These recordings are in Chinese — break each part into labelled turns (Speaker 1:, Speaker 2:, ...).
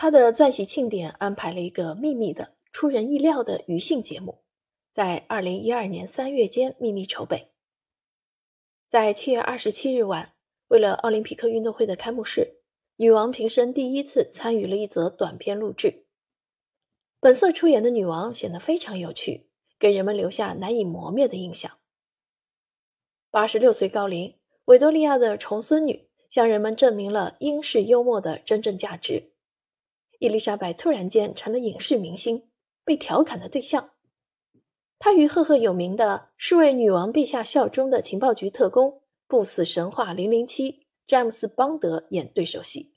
Speaker 1: 他的钻禧庆典安排了一个秘密的、出人意料的余兴节目，在二零一二年三月间秘密筹备。在七月二十七日晚，为了奥林匹克运动会的开幕式，女王平生第一次参与了一则短片录制。本色出演的女王显得非常有趣，给人们留下难以磨灭的印象。八十六岁高龄，维多利亚的重孙女向人们证明了英式幽默的真正价值。伊丽莎白突然间成了影视明星，被调侃的对象。她与赫赫有名的是为女王陛下效忠的情报局特工不死神话零零七詹姆斯·邦德演对手戏。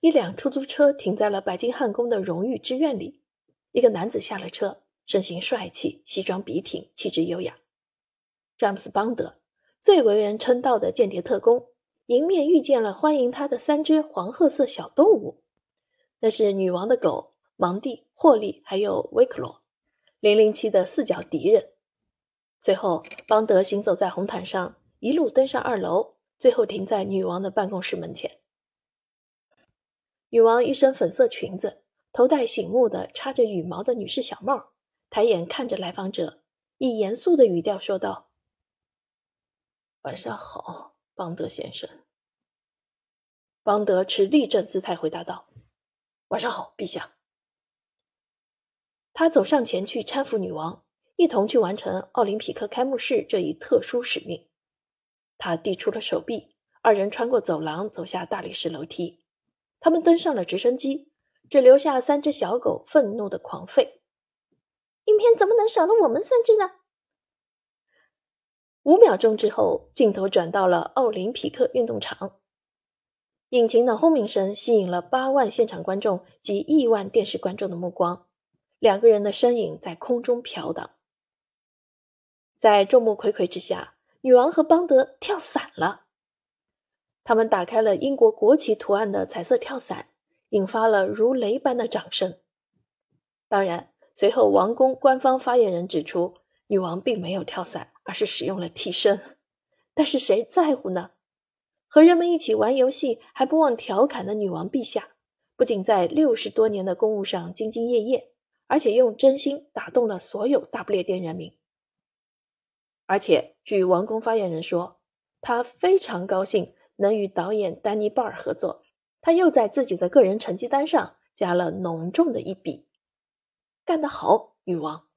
Speaker 1: 一辆出租车停在了白金汉宫的荣誉之院里，一个男子下了车，身形帅气，西装笔挺，气质优雅。詹姆斯·邦德最为人称道的间谍特工，迎面遇见了欢迎他的三只黄褐色小动物，那是女王的狗芒蒂、霍利还有维克罗。零零七的四角敌人。随后，邦德行走在红毯上，一路登上二楼，最后停在女王的办公室门前。女王一身粉色裙子，头戴醒目的插着羽毛的女士小帽，抬眼看着来访者，以严肃的语调说道：“晚上好，邦德先生。”邦德持立正姿态回答道：“晚上好，陛下。”他走上前去搀扶女王，一同去完成奥林匹克开幕式这一特殊使命。他递出了手臂，二人穿过走廊，走下大理石楼梯。他们登上了直升机，只留下三只小狗愤怒的狂吠。影片怎么能少了我们三只呢？五秒钟之后，镜头转到了奥林匹克运动场，引擎的轰鸣声吸引了八万现场观众及亿万电视观众的目光。两个人的身影在空中飘荡，在众目睽睽之下，女王和邦德跳伞了。他们打开了英国国旗图案的彩色跳伞，引发了如雷般的掌声。当然，随后王宫官方发言人指出，女王并没有跳伞，而是使用了替身。但是谁在乎呢？和人们一起玩游戏还不忘调侃的女王陛下，不仅在六十多年的公务上兢兢业业。而且用真心打动了所有大不列颠人民。而且，据王宫发言人说，他非常高兴能与导演丹尼·鲍尔合作。他又在自己的个人成绩单上加了浓重的一笔。干得好，女王！